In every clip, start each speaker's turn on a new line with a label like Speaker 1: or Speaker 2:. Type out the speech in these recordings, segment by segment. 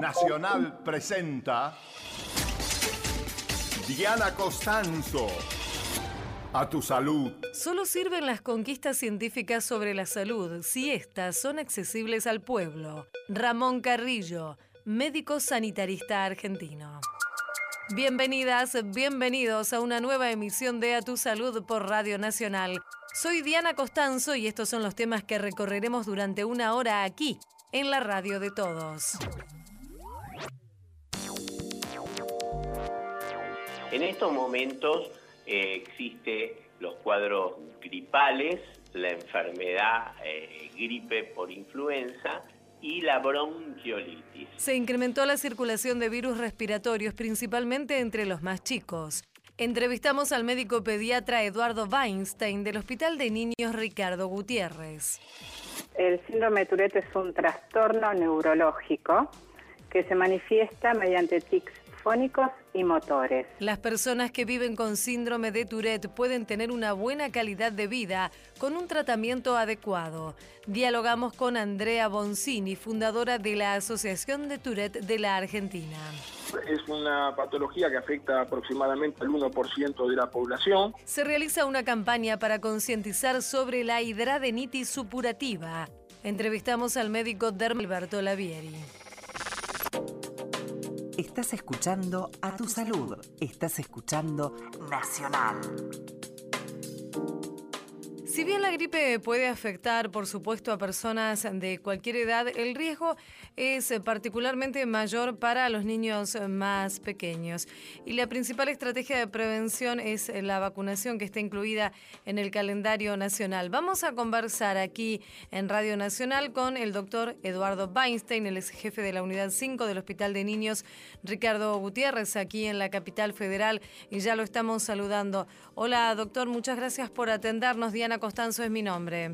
Speaker 1: Nacional presenta Diana Costanzo. A tu salud.
Speaker 2: Solo sirven las conquistas científicas sobre la salud si éstas son accesibles al pueblo. Ramón Carrillo, médico sanitarista argentino. Bienvenidas, bienvenidos a una nueva emisión de A Tu Salud por Radio Nacional. Soy Diana Costanzo y estos son los temas que recorreremos durante una hora aquí, en la radio de todos.
Speaker 3: En estos momentos eh, existe los cuadros gripales, la enfermedad eh, gripe por influenza y la bronquiolitis.
Speaker 2: Se incrementó la circulación de virus respiratorios, principalmente entre los más chicos. Entrevistamos al médico pediatra Eduardo Weinstein del Hospital de Niños Ricardo Gutiérrez.
Speaker 4: El síndrome de Tourette es un trastorno neurológico que se manifiesta mediante tics fónicos y motores.
Speaker 2: Las personas que viven con síndrome de Tourette pueden tener una buena calidad de vida con un tratamiento adecuado. Dialogamos con Andrea Boncini, fundadora de la Asociación de Tourette de la Argentina.
Speaker 5: Es una patología que afecta aproximadamente al 1% de la población.
Speaker 2: Se realiza una campaña para concientizar sobre la hidradenitis supurativa. Entrevistamos al médico Dermalberto Lavieri.
Speaker 6: Estás escuchando a tu salud. Estás escuchando Nacional.
Speaker 2: Si bien la gripe puede afectar, por supuesto, a personas de cualquier edad, el riesgo es particularmente mayor para los niños más pequeños. Y la principal estrategia de prevención es la vacunación que está incluida en el calendario nacional. Vamos a conversar aquí en Radio Nacional con el doctor Eduardo Weinstein, el ex jefe de la Unidad 5 del Hospital de Niños Ricardo Gutiérrez, aquí en la capital federal, y ya lo estamos saludando. Hola, doctor, muchas gracias por atendernos. Diana Costanzo es mi nombre.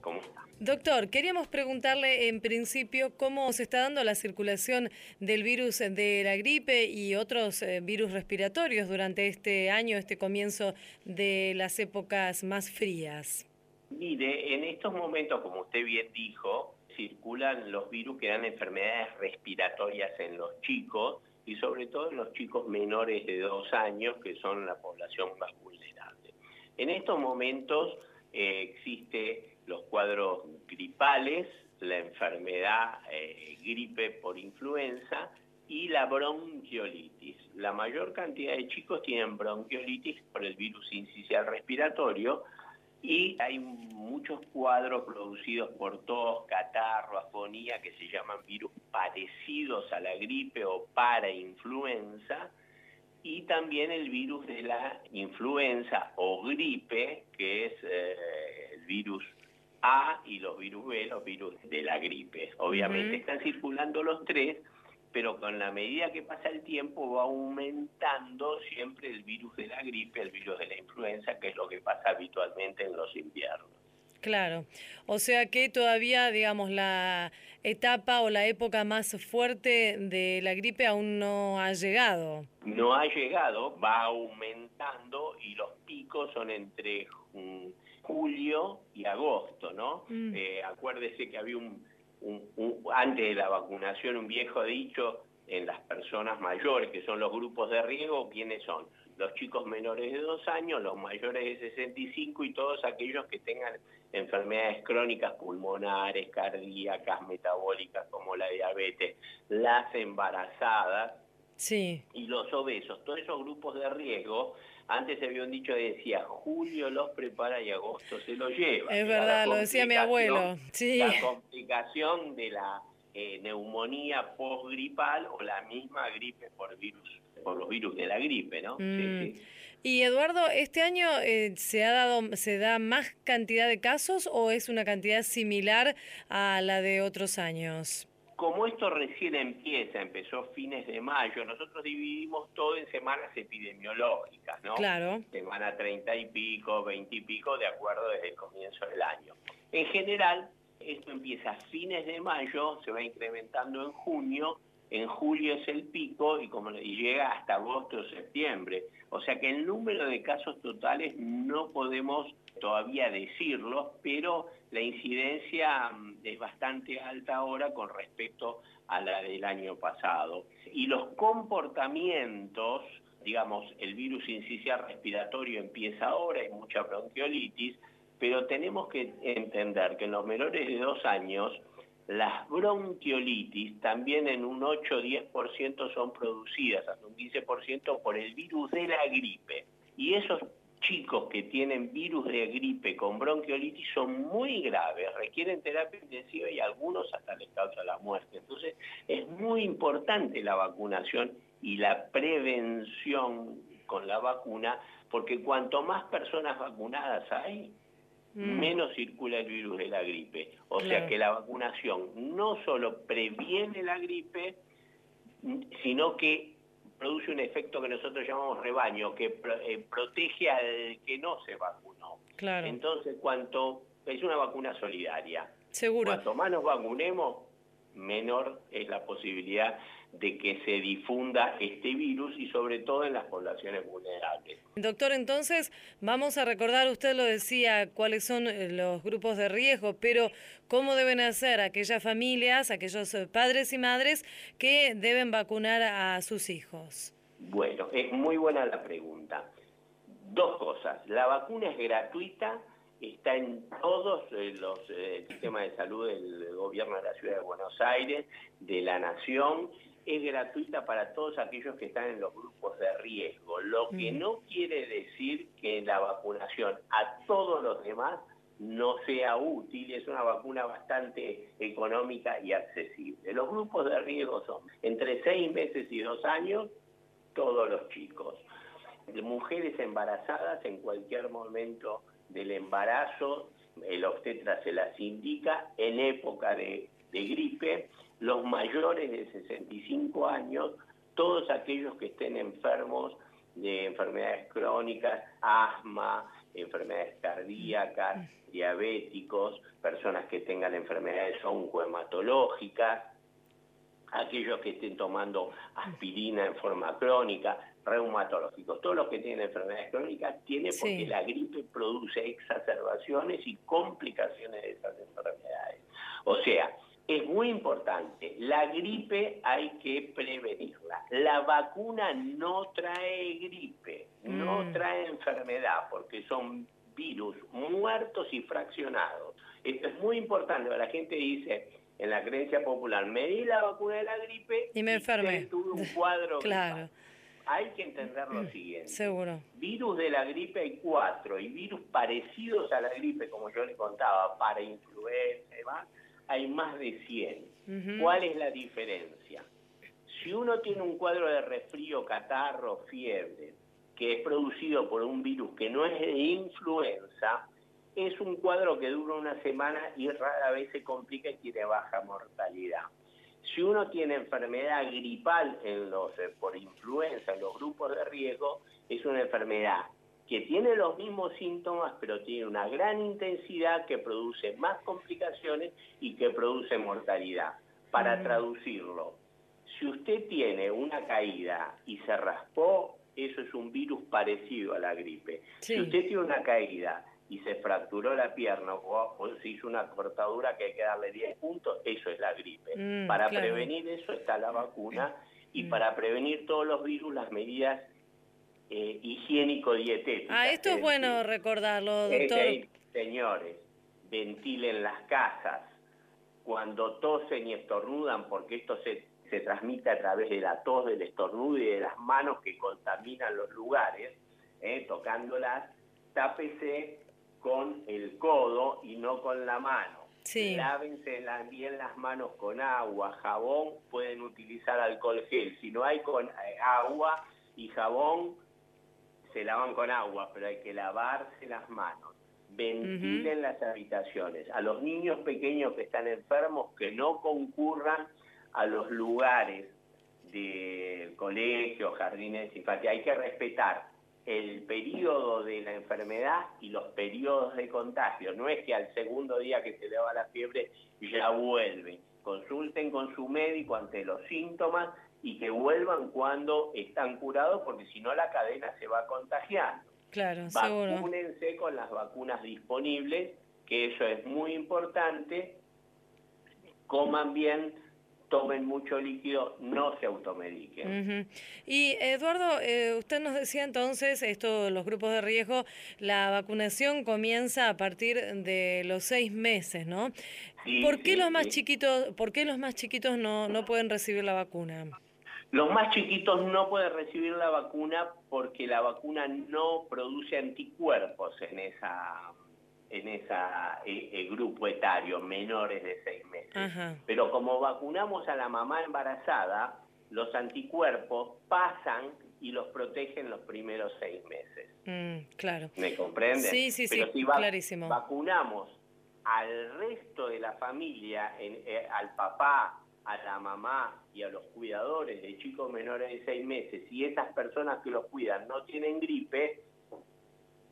Speaker 3: ¿Cómo está?
Speaker 2: Doctor, queríamos preguntarle en principio cómo se está dando la circulación del virus de la gripe y otros eh, virus respiratorios durante este año, este comienzo de las épocas más frías.
Speaker 3: Mire, en estos momentos, como usted bien dijo, circulan los virus que dan enfermedades respiratorias en los chicos y sobre todo en los chicos menores de dos años, que son la población más vulnerable. En estos momentos eh, existe los cuadros gripales, la enfermedad eh, gripe por influenza y la bronquiolitis. La mayor cantidad de chicos tienen bronquiolitis por el virus incisional respiratorio y hay muchos cuadros producidos por tos, catarro, afonía que se llaman virus parecidos a la gripe o para influenza y también el virus de la influenza o gripe, que es eh, el virus A y los virus B, los virus de la gripe. Obviamente están circulando los tres, pero con la medida que pasa el tiempo va aumentando siempre el virus de la gripe, el virus de la influenza, que es lo que pasa habitualmente en los inviernos.
Speaker 2: Claro, o sea que todavía, digamos, la etapa o la época más fuerte de la gripe aún no ha llegado.
Speaker 3: No ha llegado, va aumentando y los picos son entre julio y agosto, ¿no?
Speaker 2: Mm.
Speaker 3: Eh, acuérdese que había un, un- un- antes de la vacunación un viejo dicho en las personas mayores, que son los grupos de riesgo, ¿quiénes son? Los chicos menores de dos años, los mayores de 65 y todos aquellos que tengan enfermedades crónicas pulmonares, cardíacas, metabólicas como la diabetes, las embarazadas,
Speaker 2: Sí,
Speaker 3: y los obesos, todos esos grupos de riesgo, antes se había un dicho que decía, julio los prepara y agosto se los lleva.
Speaker 2: Es verdad, lo decía mi abuelo, sí.
Speaker 3: La complicación de la eh, neumonía postgripal o la misma gripe por virus, por los virus de la gripe, ¿no? Sí,
Speaker 2: Mm.
Speaker 3: sí.
Speaker 2: Y Eduardo, ¿este año eh, se ha dado, se da más cantidad de casos o es una cantidad similar a la de otros años?
Speaker 3: Como esto recién empieza, empezó fines de mayo, nosotros dividimos todo en semanas epidemiológicas, ¿no?
Speaker 2: Claro.
Speaker 3: Semana 30 y pico, 20 y pico, de acuerdo desde el comienzo del año. En general, esto empieza a fines de mayo, se va incrementando en junio, en julio es el pico y, como, llega hasta agosto o septiembre. O sea que el número de casos totales no podemos todavía decirlo, pero la incidencia mm, es bastante alta ahora con respecto a la del año pasado. Y los comportamientos, digamos, el virus incisional respiratorio empieza ahora, hay mucha bronquiolitis, pero tenemos que entender que en los menores de dos años las bronquiolitis también en un 8-10% son producidas, hasta un 15% por el virus de la gripe. Y esos chicos que tienen virus de gripe con bronquiolitis son muy graves, requieren terapia intensiva y algunos hasta les causa la muerte. Entonces es muy importante la vacunación y la prevención con la vacuna, porque cuanto más personas vacunadas hay, mm. menos circula el virus de la gripe. O sea que la vacunación no solo previene la gripe, sino que produce un efecto que nosotros llamamos rebaño, que eh, protege al que no se vacunó. Claro. Entonces, cuanto es una vacuna solidaria.
Speaker 2: Seguro.
Speaker 3: Cuanto más nos vacunemos, menor es la posibilidad de que se difunda este virus y sobre todo en las poblaciones vulnerables.
Speaker 2: Doctor, entonces vamos a recordar, usted lo decía, cuáles son eh, los grupos de riesgo, pero ¿cómo deben hacer aquellas familias, aquellos eh, padres y madres que deben vacunar a sus hijos?
Speaker 3: Bueno, es muy buena la pregunta. Dos cosas. La vacuna es gratuita está en todos eh, los sistemas de salud del gobierno de la ciudad de Buenos Aires, de la nación, es gratuita para todos aquellos que están en los grupos de riesgo, lo que no quiere decir que la vacunación a todos los demás no sea útil, es una vacuna bastante económica y accesible. Los grupos de riesgo son entre seis meses y dos años, todos los chicos. Mujeres embarazadas en cualquier momento del embarazo, el obstetra se las indica en época de, de gripe, los mayores de 65 años, todos aquellos que estén enfermos de enfermedades crónicas, asma, enfermedades cardíacas, diabéticos, personas que tengan enfermedades oncohematológicas, aquellos que estén tomando aspirina en forma crónica, reumatológicos. Todos los que tienen enfermedades crónicas tienen porque la gripe produce exacerbaciones y complicaciones de esas enfermedades. O sea, es muy importante. La gripe hay que prevenirla. La vacuna no trae gripe, no mm. trae enfermedad, porque son virus muertos y fraccionados. Esto es muy importante. La gente dice en la creencia popular, me di la vacuna de la gripe
Speaker 2: y me enfermé.
Speaker 3: tuve un cuadro. claro. Hay que entender lo siguiente.
Speaker 2: Seguro.
Speaker 3: Virus de la gripe hay cuatro y virus parecidos a la gripe, como yo le contaba, para influenza y demás, hay más de 100. ¿Cuál es la diferencia? Si uno tiene un cuadro de resfrío, catarro, fiebre, que es producido por un virus que no es de influenza, es un cuadro que dura una semana y rara vez se complica y tiene baja mortalidad. Si uno tiene enfermedad gripal en los, eh, por influenza en los grupos de riesgo, es una enfermedad que tiene los mismos síntomas, pero tiene una gran intensidad que produce más complicaciones y que produce mortalidad. Para traducirlo, si usted tiene una caída y se raspó, eso es un virus parecido a la gripe. Si usted tiene una caída y se fracturó la pierna o, se hizo una cortadura que hay que darle 10 puntos, eso es la gripe. Mm, para prevenir eso está la vacuna y mm. para prevenir todos los virus las medidas eh, higiénico-dietética.
Speaker 2: Ah, esto es bueno recordarlo, doctor.
Speaker 3: señores, ventilen las casas. Cuando tosen y estornudan, porque esto se, se transmite a través de la tos, del estornudo y de las manos que contaminan los lugares, eh, tocándolas, tápese con el codo y no con la mano. Sí. Lávense bien las manos con agua, jabón, pueden utilizar alcohol gel. Si no hay con eh, agua y jabón, se lavan con agua, pero hay que lavarse las manos. Ventilen las habitaciones. A los niños pequeños que están enfermos, que no concurran a los lugares del colegio, jardines infantiles. Hay que respetar el periodo de la enfermedad y los periodos de contagio. No es que al segundo día que se le va la fiebre ya vuelve. Consulten con su médico ante los síntomas y que vuelvan cuando están curados, porque si no la cadena se va contagiando.
Speaker 2: Claro, seguro.
Speaker 3: Vacúnense con las vacunas disponibles, que eso es muy importante. Coman bien, tomen mucho líquido, no se automediquen.
Speaker 2: Y Eduardo, eh, usted nos decía entonces, esto, los grupos de riesgo, la vacunación comienza a partir de los seis meses, ¿no? ¿Por qué los más chiquitos, por qué los más chiquitos no, no pueden recibir la vacuna?
Speaker 3: Los más chiquitos no pueden recibir la vacuna porque la vacuna no produce anticuerpos en esa en ese eh, eh, grupo etario, menores de seis meses. Pero como vacunamos a la mamá embarazada, los anticuerpos pasan y los protegen los primeros seis meses.
Speaker 2: Mm, claro.
Speaker 3: ¿Me comprende?
Speaker 2: Sí, sí, sí, si clarísimo.
Speaker 3: vacunamos al resto de la familia, eh, al papá, a la mamá y a los cuidadores de chicos menores de seis meses, y esas personas que los cuidan no tienen gripe,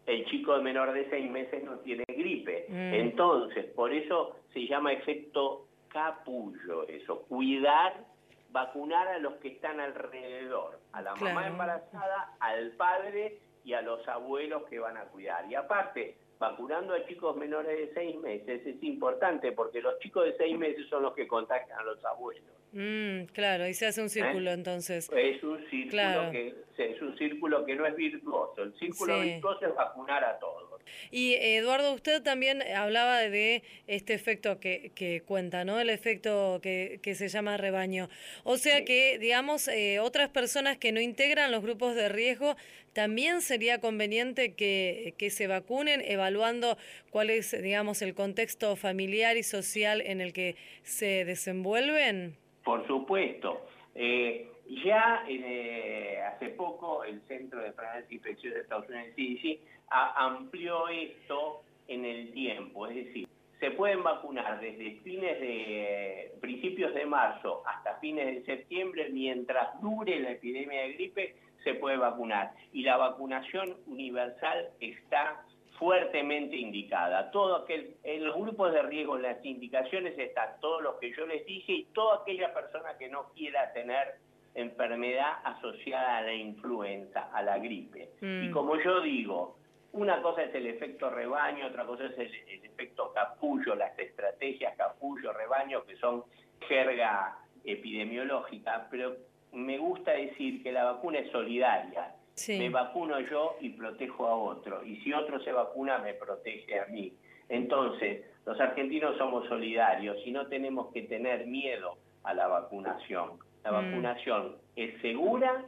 Speaker 3: el chico de menor de seis meses no tiene gripe. Mm. Entonces, por eso se llama efecto capullo eso, cuidar, vacunar a los que están alrededor, a la mamá embarazada, al padre y a los abuelos que van a cuidar. Y aparte, vacunando a chicos menores de seis meses es importante porque los chicos de seis meses son los que contagian a los abuelos.
Speaker 2: Mm, claro, y se hace un círculo ¿Eh? entonces.
Speaker 3: Es un círculo que es un círculo que no es virtuoso. El círculo virtuoso es vacunar a todos.
Speaker 2: Y Eduardo, usted también hablaba de este efecto que, que cuenta, ¿no? El efecto que, que se llama rebaño. O sea que, digamos, eh, otras personas que no integran los grupos de riesgo, también sería conveniente que, que se vacunen, evaluando cuál es, digamos, el contexto familiar y social en el que se desenvuelven.
Speaker 3: Por supuesto. Eh, ya eh, hace poco el Centro de Enfermedades e Infecciones de Estados Unidos, CDC, amplió esto en el tiempo, es decir, se pueden vacunar desde fines de principios de marzo hasta fines de septiembre, mientras dure la epidemia de gripe, se puede vacunar. Y la vacunación universal está fuertemente indicada. Todo aquel, en los grupos de riesgo, en las indicaciones están todos los que yo les dije y toda aquella persona que no quiera tener enfermedad asociada a la influenza, a la gripe. Y mm. como yo digo, una cosa es el efecto rebaño, otra cosa es el, efecto capullo, las estrategias capullo, rebaño, que son jerga epidemiológica, pero me gusta decir que la vacuna es solidaria. Me vacuno yo y protejo a otro. Y si otro se vacuna, me protege a mí. Entonces, los argentinos somos solidarios y no tenemos que tener miedo a la vacunación. La mm. vacunación es segura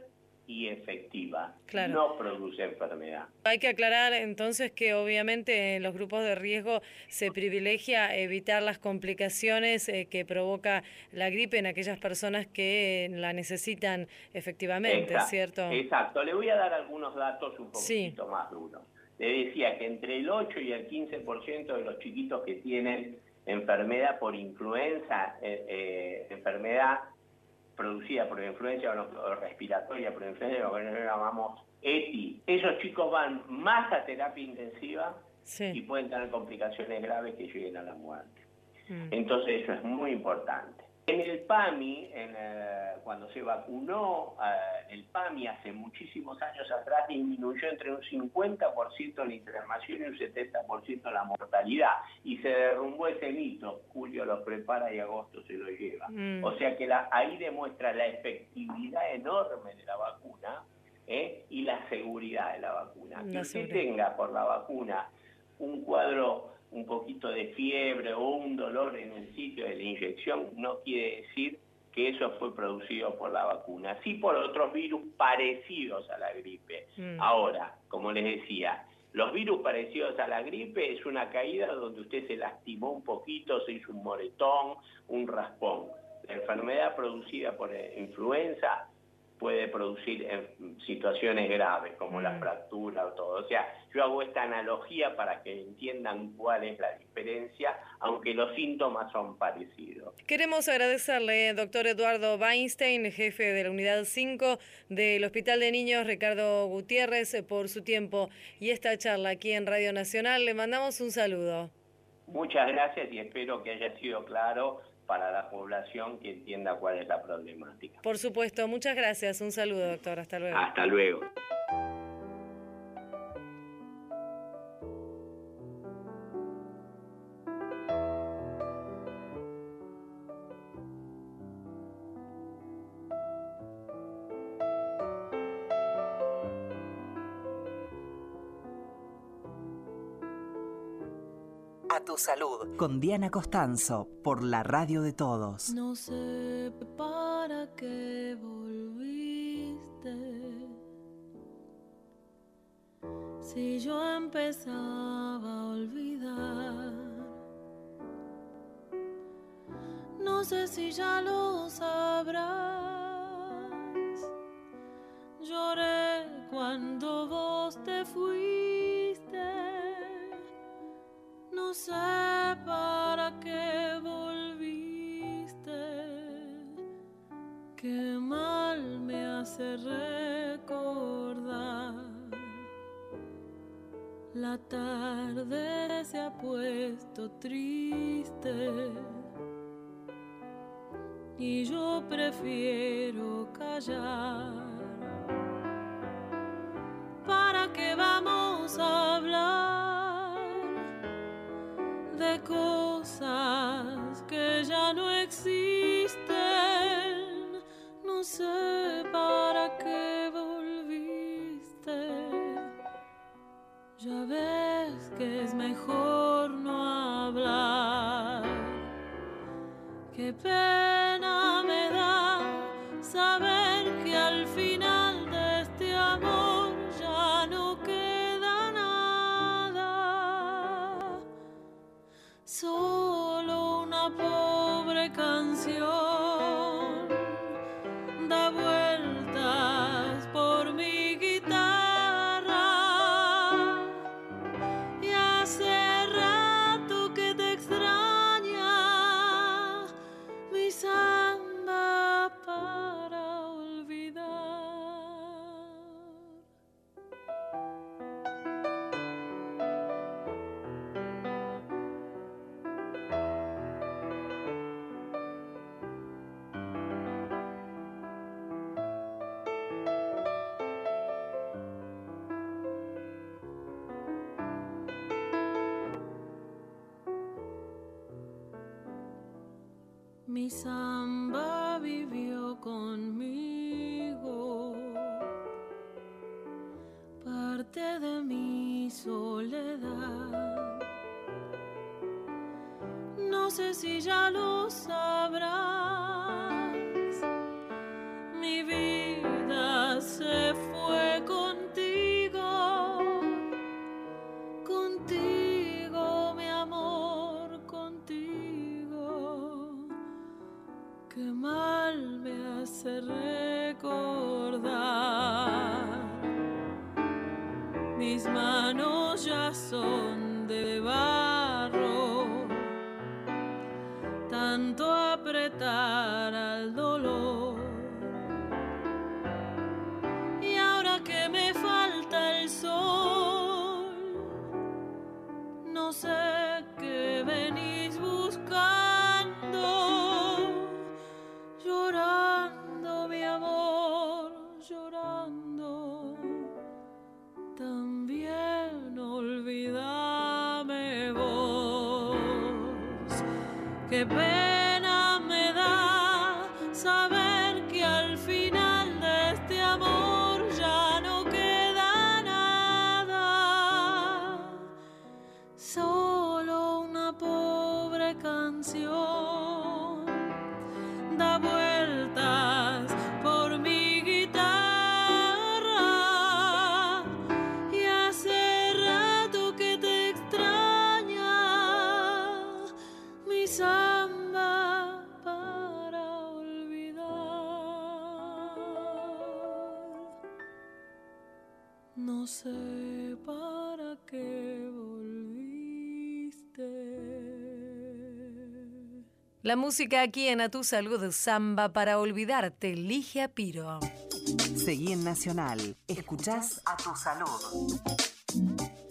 Speaker 3: y efectiva. No produce enfermedad.
Speaker 2: Hay que aclarar entonces que obviamente en los grupos de riesgo se privilegia evitar las complicaciones eh, que provoca la gripe en aquellas personas que la necesitan efectivamente, ¿cierto?
Speaker 3: Exacto. Le voy a dar algunos datos un poquito más duros. Le decía que entre el 8 y el 15% de los chiquitos que tienen enfermedad por influenza, eh, eh, enfermedad producida por influencia respiratoria, por influencia, lo que nosotros llamamos ETI, esos chicos van más a terapia intensiva y pueden tener complicaciones graves que lleguen a la muerte. Mm. Entonces eso es muy importante. En el PAMI, eh, cuando se vacunó eh, el PAMI hace muchísimos años atrás, disminuyó entre un 50% la internación y un 70% la mortalidad. Y se derrumbó ese mito. Julio lo prepara y agosto se lo lleva. Mm. O sea que ahí demuestra la efectividad enorme de la vacuna ¿eh? y la seguridad de la vacuna. que usted tenga por la vacuna un cuadro un poquito de fiebre o un dolor en el sitio de la inyección no quiere decir que eso fue producido por la vacuna, sí por otros virus parecidos a la gripe. Mm. Ahora, como les decía, los virus parecidos a la gripe es una caída donde usted se lastimó un poquito, se hizo un moretón, un raspón. La enfermedad producida por influenza puede producir situaciones graves como la mm. fractura o todo. O sea, yo hago esta analogía para que entiendan cuál es la diferencia, aunque los síntomas son parecidos.
Speaker 2: Queremos agradecerle, doctor Eduardo Weinstein, jefe de la unidad 5 del Hospital de Niños Ricardo Gutiérrez, por su tiempo y esta charla aquí en Radio Nacional. Le mandamos un saludo.
Speaker 3: Muchas gracias y espero que haya sido claro para la población que entienda cuál es la problemática.
Speaker 2: Por supuesto, muchas gracias. Un saludo, doctor. Hasta luego.
Speaker 3: Hasta luego.
Speaker 6: A tu salud. Con Diana Costanzo, por la radio de todos.
Speaker 7: No sé para qué volviste. Si yo empezaba a olvidar. No sé si ya lo sabrás. Lloré cuando vos No sé para qué volviste. Qué mal me hace recordar. La tarde se ha puesto triste y yo prefiero callar. ¿Para qué vamos a hablar cosas que ya no existen? No sé para qué volviste. Ya ves que es mejor no hablar. Qué pena samba vivió conmigo, parte de mi soledad. No sé si ya lo sabrás, Qué
Speaker 2: música aquí en A Tu Salud, Samba para olvidarte, Ligia Piro.
Speaker 6: Seguí en Nacional. Escuchás a tu salud.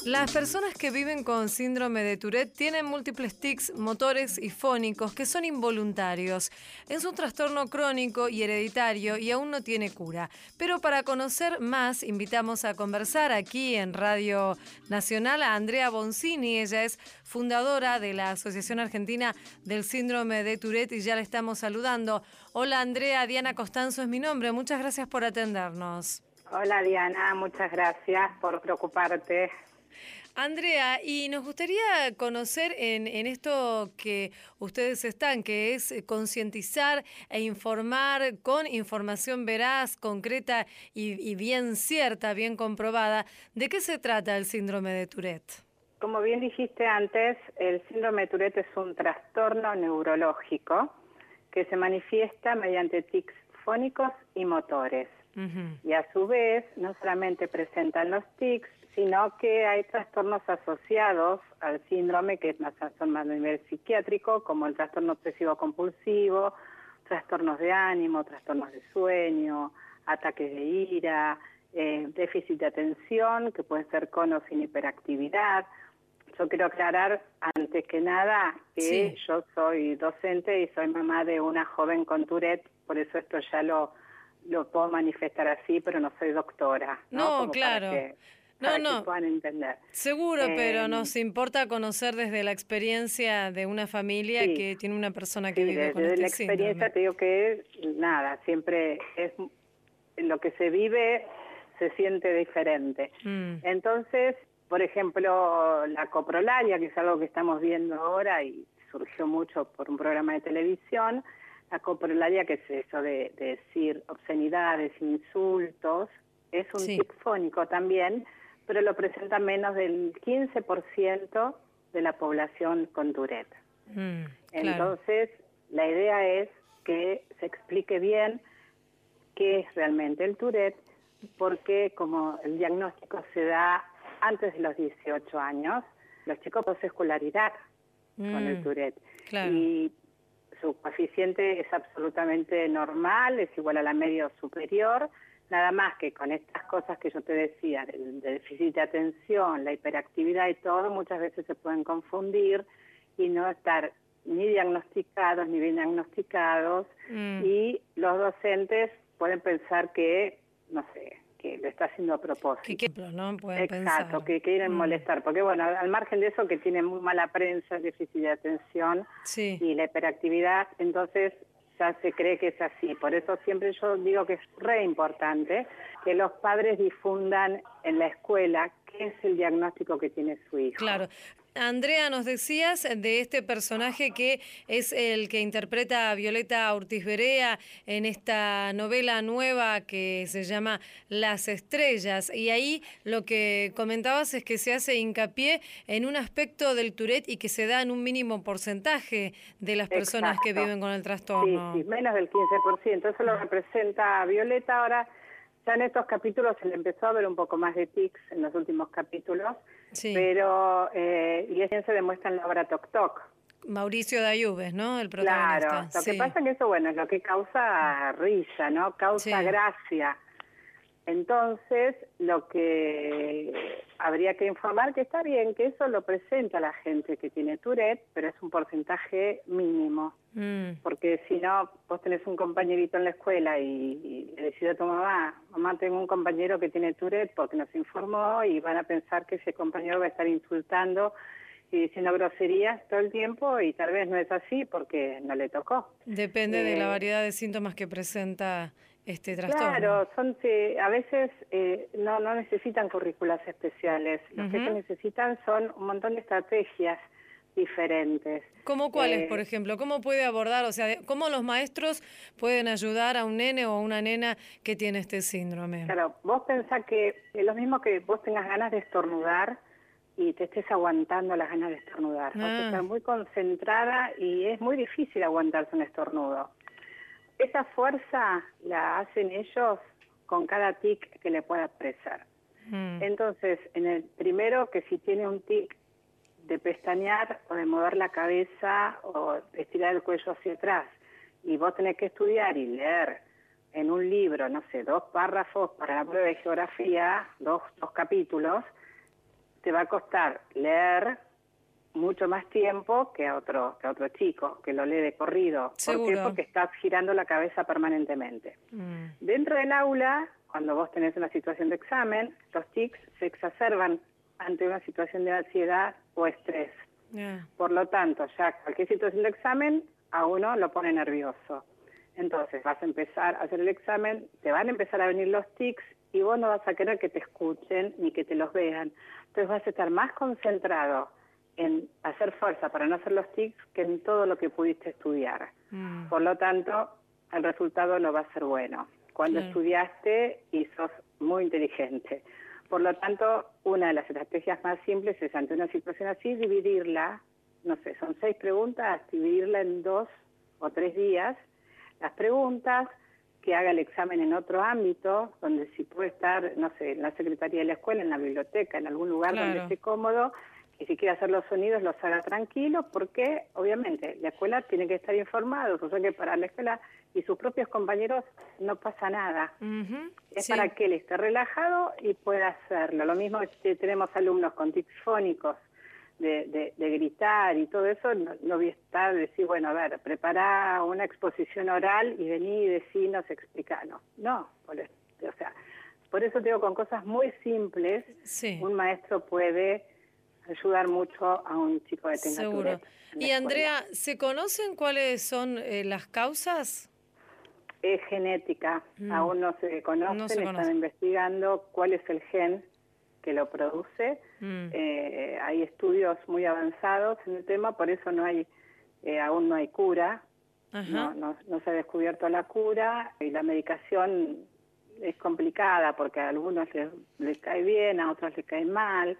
Speaker 2: Las personas que viven con síndrome de Tourette tienen múltiples tics motores y fónicos que son involuntarios. Es un trastorno crónico y hereditario y aún no tiene cura. Pero para conocer más, invitamos a conversar aquí en Radio Nacional a Andrea Boncini. Ella es fundadora de la Asociación Argentina del Síndrome de Tourette y ya la estamos saludando. Hola Andrea, Diana Costanzo es mi nombre. Muchas gracias por atendernos.
Speaker 4: Hola Diana, muchas gracias por preocuparte.
Speaker 2: Andrea, y nos gustaría conocer en, en esto que ustedes están, que es eh, concientizar e informar con información veraz, concreta y, y bien cierta, bien comprobada, ¿de qué se trata el síndrome de Tourette?
Speaker 4: Como bien dijiste antes, el síndrome de Tourette es un trastorno neurológico que se manifiesta mediante tics fónicos y motores. Y a su vez, no solamente presentan los tics, sino que hay trastornos asociados al síndrome que es más, más a nivel psiquiátrico, como el trastorno obsesivo compulsivo, trastornos de ánimo, trastornos de sueño, ataques de ira, eh, déficit de atención, que pueden ser con o sin hiperactividad. Yo quiero aclarar antes que nada que
Speaker 2: Sí.
Speaker 4: yo soy docente y soy mamá de una joven con Tourette, por eso esto ya lo, lo puedo manifestar así, pero no soy doctora. No,
Speaker 2: claro.
Speaker 4: que-
Speaker 2: No,
Speaker 4: que
Speaker 2: no.
Speaker 4: puedan entender.
Speaker 2: Seguro, pero
Speaker 4: Em,
Speaker 2: nos importa conocer desde la experiencia de una familia
Speaker 4: Sí.
Speaker 2: que tiene una persona que
Speaker 4: Sí,
Speaker 2: vive
Speaker 4: desde
Speaker 2: con este
Speaker 4: la experiencia
Speaker 2: síndrome.
Speaker 4: te digo que nada, siempre es lo que se vive se siente diferente.
Speaker 2: Mm.
Speaker 4: Entonces, por ejemplo, la coprolalia, que es algo que estamos viendo ahora y surgió mucho por un programa de televisión, la coprolalia, que es eso de, de decir obscenidades, insultos, es un
Speaker 2: Sí.
Speaker 4: tic fónico también, pero lo presenta menos del 15% de la población con Tourette.
Speaker 2: Mm, claro.
Speaker 4: Entonces, la idea es que se explique bien qué es realmente el Tourette, porque como el diagnóstico se da antes de los 18 años, los chicos poseen escolaridad con el
Speaker 2: Mm,
Speaker 4: Tourette.
Speaker 2: claro.
Speaker 4: Y su coeficiente es absolutamente normal, es igual a la media superior, nada más que con estas cosas que yo te decía, del déficit de atención, la hiperactividad y todo, muchas veces se pueden confundir y no estar ni diagnosticados ni bien diagnosticados
Speaker 2: Mm.
Speaker 4: y los docentes pueden pensar que, no sé, que lo está haciendo a propósito.
Speaker 2: ¿Qué ejemplo, no? Pueden
Speaker 4: Exacto,
Speaker 2: pensar.
Speaker 4: que quieren
Speaker 2: Mm,
Speaker 4: molestar, porque bueno, al margen de eso que tiene muy mala prensa, el déficit de atención
Speaker 2: Sí.
Speaker 4: y la hiperactividad, entonces ya se cree que es así. Por eso siempre yo digo que es re importante que los padres difundan en la escuela qué es el diagnóstico que tiene su hijo.
Speaker 2: Claro. Andrea, nos decías de este personaje que es el que interpreta a Violeta Ortiz Berea en esta novela nueva que se llama Las Estrellas. Y ahí lo que comentabas es que se hace hincapié en un aspecto del Tourette y que se da en un mínimo porcentaje de las personas que viven con el
Speaker 4: Sí,
Speaker 2: trastorno.
Speaker 4: sí, menos del 15%. Eso lo representa Violeta. Ahora, ya en estos capítulos se le empezó a ver un poco más de tics en los últimos capítulos,
Speaker 2: Sí.
Speaker 4: pero eh, y eso se demuestra en la obra Toc Toc.
Speaker 2: Mauricio Dayubes, ¿no? El protagonista.
Speaker 4: Claro, lo que pasa que eso, bueno, es lo que causa risa, ¿no? Causa
Speaker 2: Sí.
Speaker 4: gracia. Entonces, lo que habría que informar que está bien, que eso lo presenta la gente que tiene Tourette, pero es un porcentaje mínimo.
Speaker 2: Mm,
Speaker 4: Porque si no, vos tenés un compañerito en la escuela y, y le decís a tu mamá, mamá, tengo un compañero que tiene Tourette porque nos informó y van a pensar que ese compañero va a estar insultando y diciendo groserías todo el tiempo y tal vez no es así porque no le tocó.
Speaker 2: Depende de la
Speaker 4: Eh,
Speaker 2: variedad de síntomas que presenta este trastorno.
Speaker 4: Claro, son eh, a veces eh, no, no necesitan currículas especiales. Lo que se necesitan son un montón de estrategias diferentes.
Speaker 2: ¿Cómo cuáles,
Speaker 4: Eh,
Speaker 2: por ejemplo? ¿Cómo puede abordar, o sea, cómo los maestros pueden ayudar a un nene o a una nena que tiene este síndrome?
Speaker 4: Claro, vos pensás que es lo mismo que vos tengas ganas de estornudar y te estés aguantando las ganas de estornudar. Vos
Speaker 2: Ah.
Speaker 4: estás muy concentrada y es muy difícil aguantarse un estornudo. Esa fuerza la hacen ellos con cada tic que le pueda expresar.
Speaker 2: Mm,
Speaker 4: Entonces, en el primero, que si tiene un tic de pestañear o de mover la cabeza o estirar el cuello hacia atrás, y vos tenés que estudiar y leer en un libro, no sé, dos párrafos para la prueba de geografía, dos, dos capítulos, te va a costar leer mucho más tiempo que a otro que a otro chico que lo lee de corrido. ¿Por qué? Porque estás girando la cabeza permanentemente.
Speaker 2: mm,
Speaker 4: Dentro del aula, cuando vos tenés una situación de examen, los tics se exacerban ante una situación de ansiedad o estrés. Por lo tanto, ya cualquier situación de examen a uno lo pone nervioso. Entonces vas a empezar a hacer el examen, te van a empezar a venir los tics y vos no vas a querer que te escuchen ni que te los vean. Entonces vas a estar más concentrado en hacer fuerza para no hacer los tics que en todo lo que pudiste estudiar.
Speaker 2: Mm.
Speaker 4: Por lo tanto, el resultado no va a ser bueno. Cuando estudiaste y sos muy inteligente. Por lo tanto, una de las estrategias más simples es ante una situación así dividirla, no sé, son seis preguntas, dividirla en dos o tres días. Las preguntas, que haga el examen en otro ámbito, donde si puede estar, no sé, en la secretaría de la escuela, en la biblioteca, en algún lugar donde esté cómodo, y si quiere hacer los sonidos, los haga tranquilo, porque obviamente la escuela tiene que estar informada, o sea que para la escuela y sus propios compañeros no pasa nada. Es
Speaker 2: sí.
Speaker 4: para que él esté relajado y pueda hacerlo. Lo mismo que tenemos alumnos con tics fónicos, de, de, de gritar y todo eso, no, no voy a estar decir, bueno, a ver, prepara una exposición oral y vení y decinos, explicanos. No, por o sea, por eso digo, con cosas muy simples,
Speaker 2: Sí.
Speaker 4: un maestro puede ayudar mucho a un chico que tenga
Speaker 2: Seguro. Y
Speaker 4: escuela.
Speaker 2: Andrea, ¿se conocen cuáles son eh, las causas?
Speaker 4: Es genética,
Speaker 2: Mm.
Speaker 4: aún no se conocen,
Speaker 2: No se
Speaker 4: están investigando cuál es el gen que lo produce.
Speaker 2: Mm.
Speaker 4: Eh, hay estudios muy avanzados en el tema, por eso no hay, eh, aún no hay cura, no, no, no se ha descubierto la cura y la medicación es complicada porque a algunos les, les cae bien, a otros les cae mal.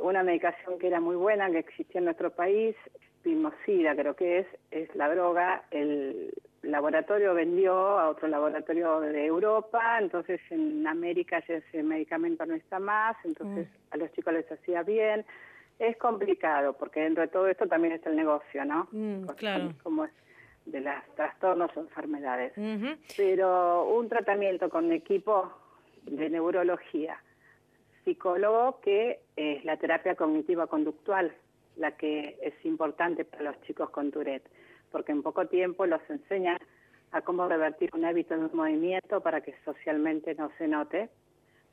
Speaker 4: Una medicación que era muy buena, que existía en nuestro país, Pimosida creo que es, es la droga, el laboratorio vendió a otro laboratorio de Europa, entonces en América ya ese medicamento no está más, entonces a los chicos les hacía bien. Es complicado porque dentro de todo esto también está el negocio, ¿no?
Speaker 2: Mm, claro.
Speaker 4: Como es de los trastornos o enfermedades. Pero un tratamiento con equipo de neurología, psicólogo, que es la terapia cognitiva conductual, la que es importante para los chicos con Tourette, porque en poco tiempo los enseña a cómo revertir un hábito de un movimiento para que socialmente no se note,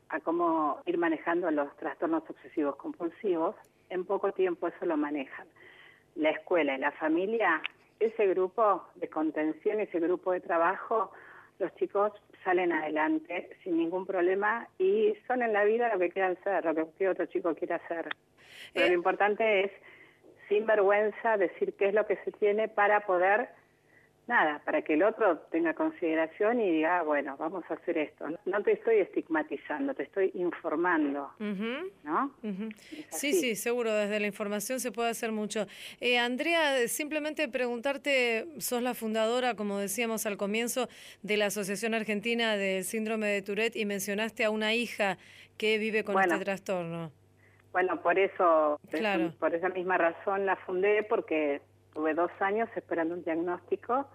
Speaker 4: a cómo ir manejando los trastornos obsesivos compulsivos. En poco tiempo eso lo manejan. La escuela y la familia, ese grupo de contención, ese grupo de trabajo, los chicos salen adelante sin ningún problema y son en la vida lo que quieran ser, lo que otro chico quiera hacer. Pero
Speaker 2: Eh.
Speaker 4: lo importante es, sin vergüenza, decir qué es lo que se tiene para poder, nada, para que el otro tenga consideración y diga, ah, bueno, vamos a hacer esto. No te estoy estigmatizando, te estoy informando. ¿no? Es
Speaker 2: Sí, sí, seguro, desde la información se puede hacer mucho. Eh, Andrea, simplemente preguntarte, sos la fundadora, como decíamos al comienzo, de la Asociación Argentina del Síndrome de Tourette y mencionaste a una hija que vive con
Speaker 4: Bueno.
Speaker 2: este trastorno.
Speaker 4: Bueno, por eso,
Speaker 2: Claro.
Speaker 4: por esa misma razón la fundé, porque tuve dos años esperando un diagnóstico.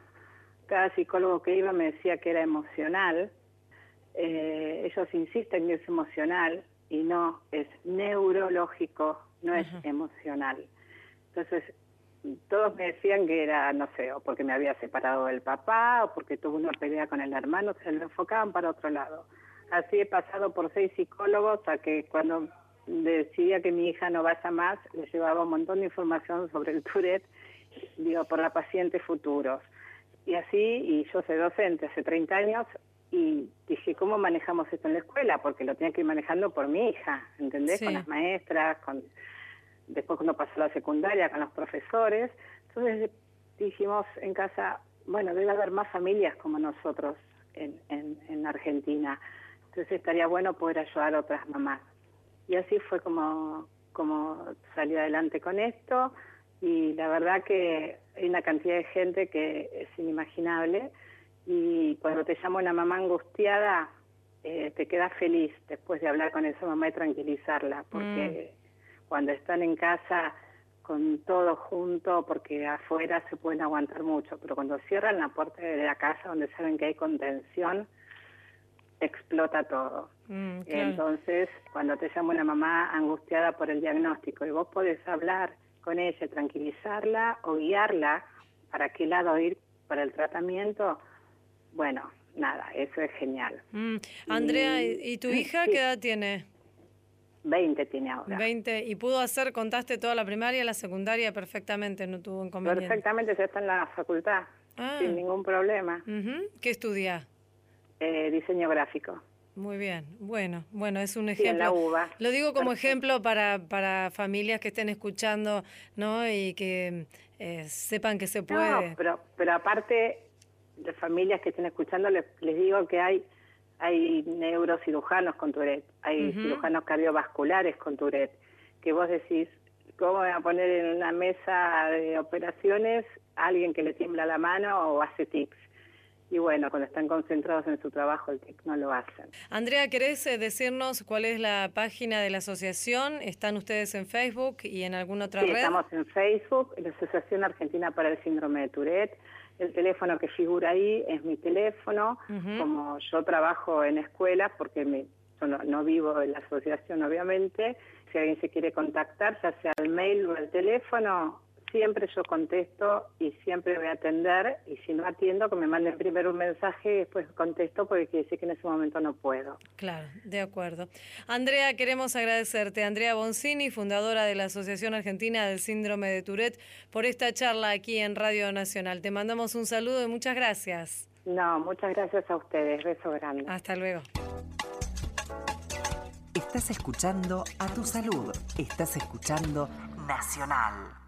Speaker 4: Cada psicólogo que iba me decía que era emocional. Eh, ellos insisten que es emocional y no, es neurológico, no es emocional. Entonces, todos me decían que era, no sé, o porque me había separado del papá, o porque tuve una pelea con el hermano, se lo enfocaban para otro lado. Así he pasado por seis psicólogos a que cuando decidía que mi hija no vaya más, le llevaba un montón de información sobre el Tourette, digo, por la paciente futuros. Y así, y yo soy docente hace 30 años, y dije, ¿cómo manejamos esto en la escuela? Porque lo tenía que ir manejando por mi hija, ¿entendés?
Speaker 2: Sí.
Speaker 4: Con las maestras, con después cuando pasó la secundaria, con los profesores. Entonces dijimos en casa, bueno, debe haber más familias como nosotros en, en, en Argentina. Entonces estaría bueno poder ayudar a otras mamás. Y así fue como, como salí adelante con esto. Y la verdad que hay una cantidad de gente que es inimaginable. Y cuando te llama una mamá angustiada, eh, te quedas feliz después de hablar con esa mamá y tranquilizarla. Porque cuando están en casa con todo junto, porque afuera se pueden aguantar mucho, pero cuando cierran la puerta de la casa donde saben que hay contención, explota todo.
Speaker 2: Mm, claro.
Speaker 4: Entonces, cuando te llama una mamá angustiada por el diagnóstico y vos podés hablar con ella, tranquilizarla o guiarla para qué lado ir para el tratamiento, bueno, nada, eso es genial.
Speaker 2: Mm. Andrea, ¿y y tu hija
Speaker 4: Sí.
Speaker 2: qué edad tiene?
Speaker 4: 20 tiene ahora.
Speaker 2: 20. ¿Y pudo hacer, contaste toda la primaria, la secundaria perfectamente, no tuvo inconveniente?
Speaker 4: Perfectamente, ya está en la facultad,
Speaker 2: Ah.
Speaker 4: sin ningún problema.
Speaker 2: ¿Qué estudia?
Speaker 4: Eh, diseño gráfico.
Speaker 2: Muy bien, bueno, bueno, es un ejemplo.
Speaker 4: la uva.
Speaker 2: Lo digo como ejemplo para, para familias que estén escuchando, ¿no? Y que eh, sepan que se puede.
Speaker 4: No, pero, pero aparte, de familias que estén escuchando, les, les digo que hay, hay neurocirujanos con Tourette, hay cirujanos cardiovasculares con Tourette, que vos decís, ¿cómo voy a poner en una mesa de operaciones a alguien que le tiembla la mano o hace tics? Y bueno, cuando están concentrados en su trabajo, el tic no lo hacen.
Speaker 2: Andrea, ¿querés eh, decirnos cuál es la página de la asociación? ¿Están ustedes en Facebook y en alguna otra
Speaker 4: Sí,
Speaker 2: red?
Speaker 4: estamos en Facebook, la Asociación Argentina para el Síndrome de Tourette. El teléfono que figura ahí es mi teléfono. Como yo trabajo en escuelas, porque me- yo no, no vivo en la asociación, obviamente, si alguien se quiere contactar, ya sea al mail o al teléfono, siempre yo contesto y siempre voy a atender. Y si no atiendo, que me manden primero un mensaje y después contesto, porque quiere decir que en ese momento no puedo.
Speaker 2: Claro, de acuerdo. Andrea, queremos agradecerte. Andrea Boncini, fundadora de la Asociación Argentina del Síndrome de Tourette, por esta charla aquí en Radio Nacional. Te mandamos un saludo y muchas gracias.
Speaker 4: No, muchas gracias a ustedes. Beso grande.
Speaker 2: Hasta luego.
Speaker 6: Estás escuchando a tu salud. Estás escuchando Nacional.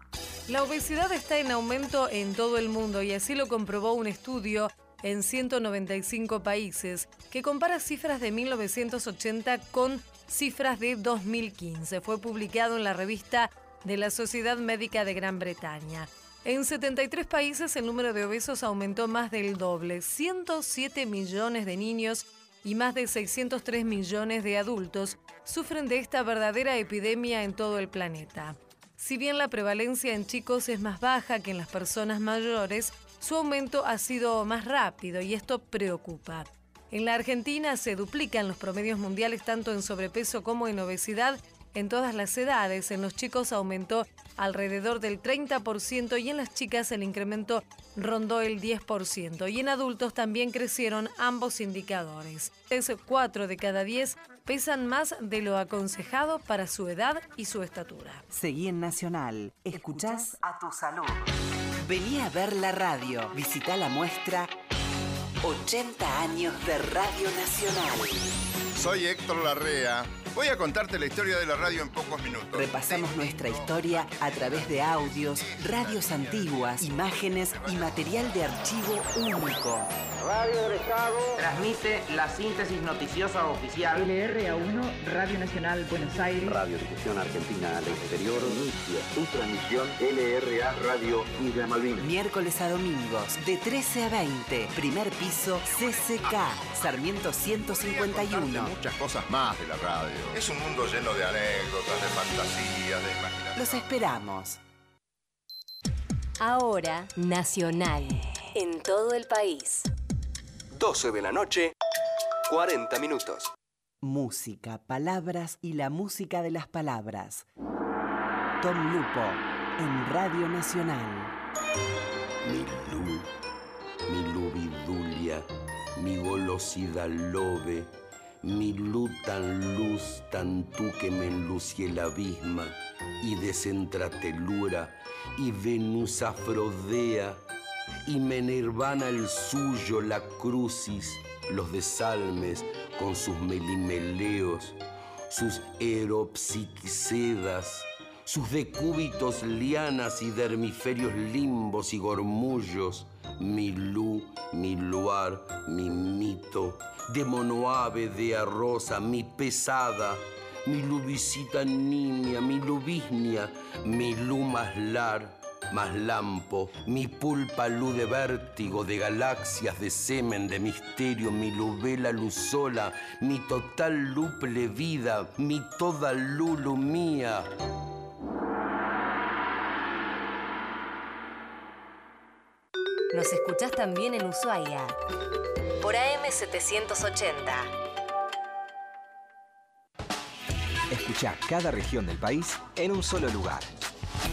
Speaker 2: La obesidad está en aumento en todo el mundo y así lo comprobó un estudio en 195 países que compara cifras de 1980 con cifras de 2015. Fue publicado en la revista de la Sociedad Médica de Gran Bretaña. En 73 países el número de obesos aumentó más del doble, 107 millones de niños y más de 603 millones de adultos sufren de esta verdadera epidemia en todo el planeta. Si bien la prevalencia en chicos es más baja que en las personas mayores, su aumento ha sido más rápido y esto preocupa. En la Argentina se duplican los promedios mundiales tanto en sobrepeso como en obesidad en todas las edades. En los chicos aumentó alrededor del 30% y en las chicas el incremento rondó el 10%. Y en adultos también crecieron ambos indicadores. Es 4 de cada 10 pesan más de lo aconsejado para su edad y su estatura.
Speaker 6: Seguí en Nacional. Escuchás a tu salud. Vení a ver la radio. Visita la muestra 80 años de Radio Nacional.
Speaker 1: Soy Héctor Larrea. Voy a contarte la historia de la radio en pocos minutos.
Speaker 6: Repasamos nuestra historia a través de audios, radios antiguas, imágenes y material de archivo único.
Speaker 8: Radio del Estado transmite la síntesis noticiosa oficial.
Speaker 9: LRA1, Radio Nacional Buenos Aires.
Speaker 10: Radiodifusión Argentina al exterior inicia su transmisión LRA Radio Villa Malvinas.
Speaker 6: Miércoles a domingos, de 13 a 20, primer piso CCK, Sarmiento 151.
Speaker 1: Muchas cosas más de la radio. Es un mundo lleno de anécdotas, de fantasías, de imaginación.
Speaker 6: Los esperamos.
Speaker 11: Ahora, Nacional. En todo el país.
Speaker 12: 12 de la noche, 40 minutos.
Speaker 6: Música, palabras y la música de las palabras. Tom Lupo, en Radio Nacional.
Speaker 13: Mi lu, mi lubidulia, mi golosidad lobe, mi lu tan luz, tan tú que me enlucie el abisma, y desentratelura, y Venus afrodea, y me nirvana el suyo, la crucis, los desalmes con sus melimeleos, sus eropsiquisedas, sus decúbitos lianas y dermiferios limbos y gormullos, mi lu, mi luar, mi mito, de monoave de arroza, mi pesada, mi lubicita nimia, mi lubisnia, mi lu maslar, más lampo, mi pulpa luz de vértigo, de galaxias, de semen, de misterio, mi luvela luzola, mi total luple vida, mi toda lulu mía.
Speaker 11: Nos escuchás también en Ushuaia. Por AM780.
Speaker 14: Escucha cada región del país en un solo lugar.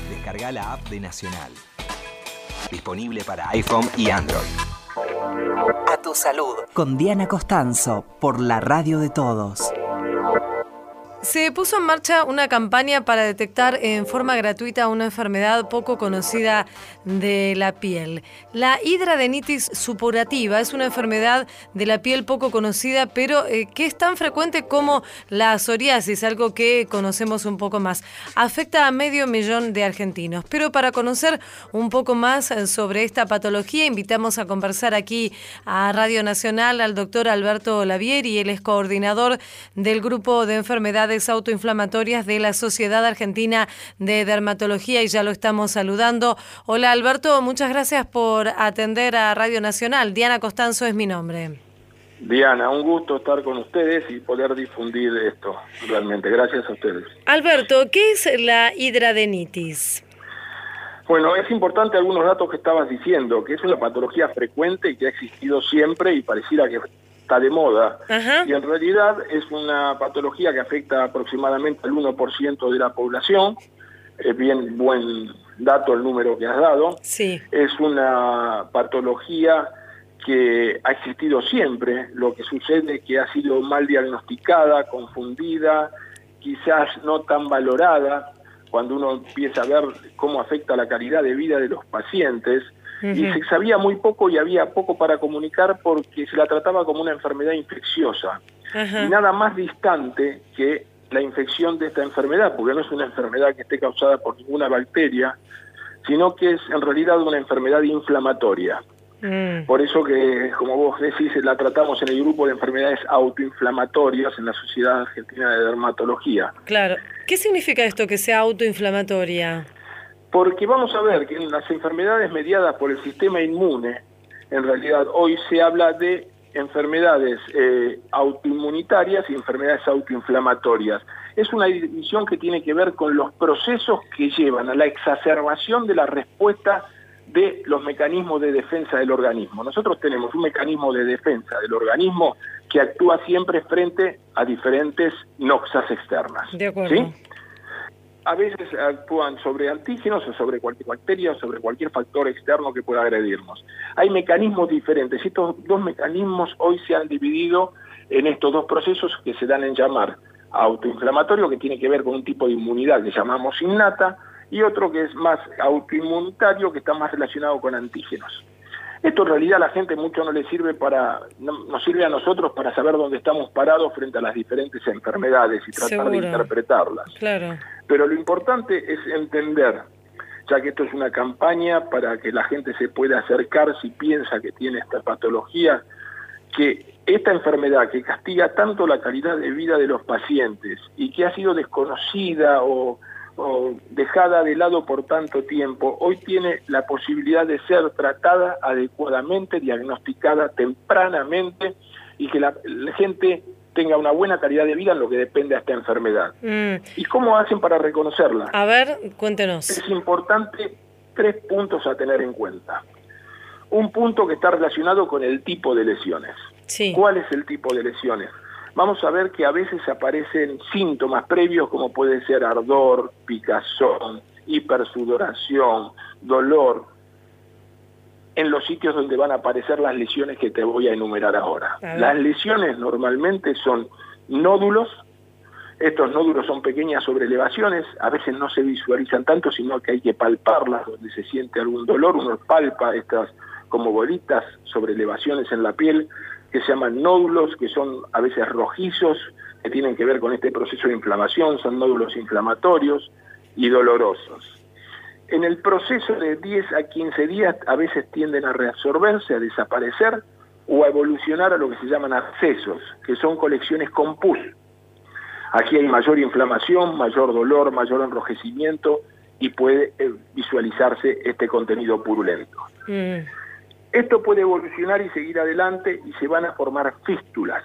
Speaker 14: Descarga la app de Nacional. Disponible para iPhone y Android.
Speaker 6: A tu salud. Con Diana Costanzo, por la radio de todos.
Speaker 2: Se puso en marcha una campaña para detectar en forma gratuita una enfermedad poco conocida de la piel. La hidradenitis supurativa es una enfermedad de la piel poco conocida, pero eh, que es tan frecuente como la psoriasis, algo que conocemos un poco más. Afecta a medio millón de argentinos. Pero para conocer un poco más sobre esta patología, invitamos a conversar aquí a Radio Nacional al doctor Alberto Lavieri, él es coordinador del grupo de enfermedades autoinflamatorias de la Sociedad Argentina de Dermatología y ya lo estamos saludando. Hola Alberto, muchas gracias por atender a Radio Nacional. Diana Costanzo es mi nombre.
Speaker 5: Diana, un gusto estar con ustedes y poder difundir esto, realmente. Gracias a ustedes.
Speaker 2: Alberto, ¿qué es la hidradenitis?
Speaker 5: Bueno, es importante algunos datos que estabas diciendo, que es una patología frecuente y que ha existido siempre y pareciera que está de moda. Y en realidad es una patología que afecta aproximadamente al 1% de la población. Es bien buen dato el número que has dado.
Speaker 2: Sí.
Speaker 5: Es una patología que ha existido siempre. Lo que sucede es que ha sido mal diagnosticada, confundida, quizás no tan valorada cuando uno empieza a ver cómo afecta la calidad de vida de los pacientes y se sabía muy poco y había poco para comunicar porque se la trataba como una enfermedad infecciosa. Y nada más distante que la infección de esta enfermedad, porque no es una enfermedad que esté causada por ninguna bacteria, sino que es en realidad una enfermedad inflamatoria. Mm. Por eso que, como vos decís, la tratamos en el grupo de enfermedades autoinflamatorias en la Sociedad Argentina de Dermatología.
Speaker 2: Claro. ¿Qué significa esto que sea autoinflamatoria?
Speaker 5: Porque vamos a ver que en las enfermedades mediadas por el sistema inmune, en realidad hoy se habla de enfermedades eh, autoinmunitarias y enfermedades autoinflamatorias. Es una división que tiene que ver con los procesos que llevan a la exacerbación de la respuesta de los mecanismos de defensa del organismo. Nosotros tenemos un mecanismo de defensa del organismo que actúa siempre frente a diferentes noxas externas.
Speaker 2: De acuerdo
Speaker 5: a veces actúan sobre antígenos o sobre cualquier bacteria o sobre cualquier factor externo que pueda agredirnos. Hay mecanismos diferentes. Estos dos mecanismos hoy se han dividido en estos dos procesos que se dan en llamar autoinflamatorio, que tiene que ver con un tipo de inmunidad que llamamos innata, y otro que es más autoinmunitario, que está más relacionado con antígenos. Esto en realidad a la gente mucho no le sirve para, no, nos sirve a nosotros para saber dónde estamos parados frente a las diferentes enfermedades y tratar de interpretarlas.
Speaker 2: Claro.
Speaker 5: Pero lo importante es entender, ya que esto es una campaña para que la gente se pueda acercar si piensa que tiene esta patología, que esta enfermedad que castiga tanto la calidad de vida de los pacientes y que ha sido desconocida o dejada de lado por tanto tiempo, hoy tiene la posibilidad de ser tratada adecuadamente, diagnosticada tempranamente y que la, gente tenga una buena calidad de vida en lo que depende de esta enfermedad. Mm. ¿Y cómo hacen para reconocerla?
Speaker 2: A ver, cuéntenos.
Speaker 5: Es importante tres puntos a tener en cuenta. Un punto que está relacionado con el tipo de lesiones. ¿Cuál es el tipo de lesiones? vamos a ver que a veces aparecen síntomas previos como puede ser ardor, picazón, hipersudoración, dolor, en los sitios donde van a aparecer las lesiones que te voy a enumerar ahora. Las lesiones normalmente son nódulos, estos nódulos son pequeñas sobrelevaciones, a veces no se visualizan tanto, sino que hay que palparlas donde se siente algún dolor, uno palpa estas como bolitas sobrelevaciones en la piel, que se llaman nódulos, que son a veces rojizos, que tienen que ver con este proceso de inflamación, son nódulos inflamatorios y dolorosos. En el proceso de 10 a 15 días a veces tienden a reabsorberse, a desaparecer o a evolucionar a lo que se llaman abscesos, que son colecciones con pus. Aquí hay mayor inflamación, mayor dolor, mayor enrojecimiento y puede eh, visualizarse este contenido purulento. Mm. Esto puede evolucionar y seguir adelante y se van a formar fístulas.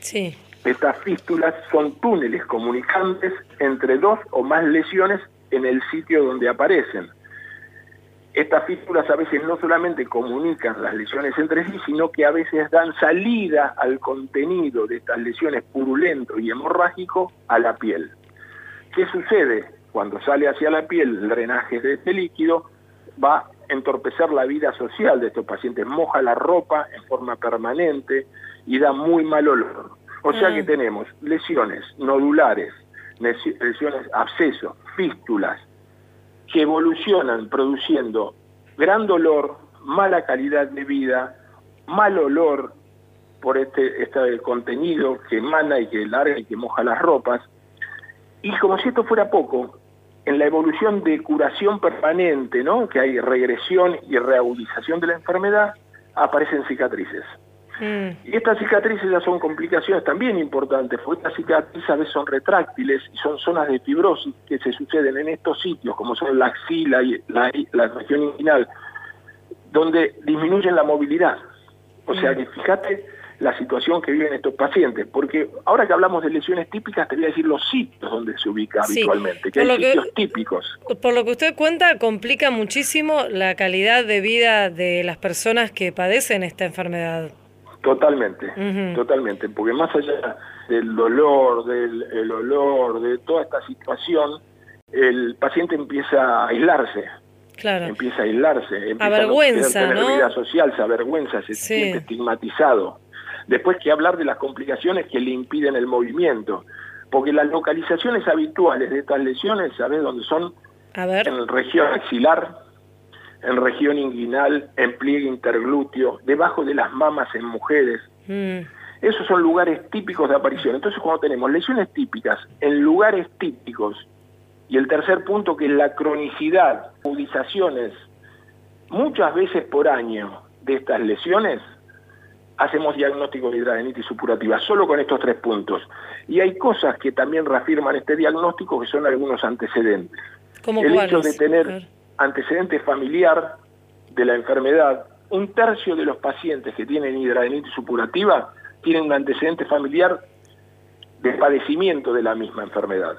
Speaker 2: Sí.
Speaker 5: Estas fístulas son túneles comunicantes entre dos o más lesiones en el sitio donde aparecen. Estas fístulas a veces no solamente comunican las lesiones entre sí, sino que a veces dan salida al contenido de estas lesiones purulento y hemorrágico a la piel. ¿Qué sucede? Cuando sale hacia la piel el drenaje de este líquido, va entorpecer la vida social de estos pacientes, moja la ropa en forma permanente y da muy mal olor. O sea que tenemos lesiones nodulares, lesiones abscesos, fístulas, que evolucionan produciendo gran dolor, mala calidad de vida, mal olor por este, este contenido que emana y que larga y que moja las ropas. Y como si esto fuera poco, en la evolución de curación permanente, ¿no? que hay regresión y reagudización de la enfermedad, aparecen cicatrices. Mm. Y estas cicatrices ya son complicaciones también importantes, porque estas cicatrices a veces son retráctiles y son zonas de fibrosis que se suceden en estos sitios, como son la axila y la, la región inguinal, donde disminuyen la movilidad. O sea mm. que fíjate la situación que viven estos pacientes, porque ahora que hablamos de lesiones típicas, te voy a decir los sitios donde se ubica habitualmente, que hay sitios típicos.
Speaker 2: Por lo que usted cuenta, complica muchísimo la calidad de vida de las personas que padecen esta enfermedad.
Speaker 5: Totalmente, totalmente, porque más allá del dolor, del olor, de toda esta situación, el paciente empieza a aislarse.
Speaker 2: Claro.
Speaker 5: Empieza a aislarse, empieza
Speaker 2: avergüenza,
Speaker 5: a
Speaker 2: tener
Speaker 5: vida social, se avergüenza, se siente estigmatizado. Después que hablar de las complicaciones que le impiden el movimiento, porque las localizaciones habituales de estas lesiones, ¿sabes dónde son?
Speaker 2: A ver.
Speaker 5: En región axilar, en región inguinal, en pliegue interglúteo, debajo de las mamas en mujeres. Mm. Esos son lugares típicos de aparición. Entonces, cuando tenemos lesiones típicas en lugares típicos, y el tercer punto que es la cronicidad, agudizaciones, muchas veces por año de estas lesiones, hacemos diagnóstico de hidradenitis supurativa, solo con estos tres puntos. Y hay cosas que también reafirman este diagnóstico que son algunos antecedentes.
Speaker 2: ¿Cómo
Speaker 5: el hecho de tener antecedente familiar de la enfermedad, un tercio de los pacientes que tienen hidradenitis supurativa tienen un antecedente familiar de padecimiento de la misma enfermedad.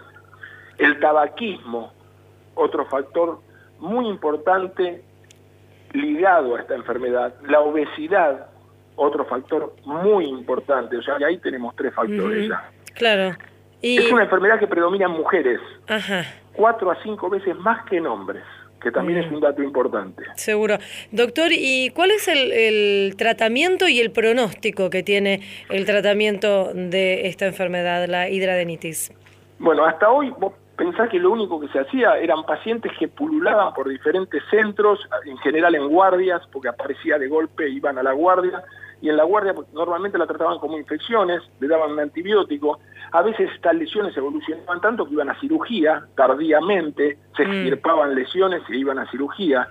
Speaker 5: El tabaquismo, otro factor muy importante ligado a esta enfermedad. La obesidad, otro factor muy importante. O sea, ahí tenemos tres factores ya.
Speaker 2: Claro.
Speaker 5: Es una enfermedad que predomina en mujeres. Cuatro a cinco veces más que en hombres que también es un dato importante.
Speaker 2: Seguro. Doctor, ¿y cuál es el, tratamiento y el pronóstico que tiene el tratamiento de esta enfermedad, la hidradenitis?
Speaker 5: Bueno, hasta hoy vos pensás que lo único que se hacía eran pacientes que pululaban por diferentes centros, en general en guardias, porque aparecía de golpe, iban a la guardia, y en la guardia pues, normalmente la trataban como infecciones, le daban un antibiótico, a veces estas lesiones evolucionaban tanto que iban a cirugía tardíamente, se mm. extirpaban lesiones e iban a cirugía.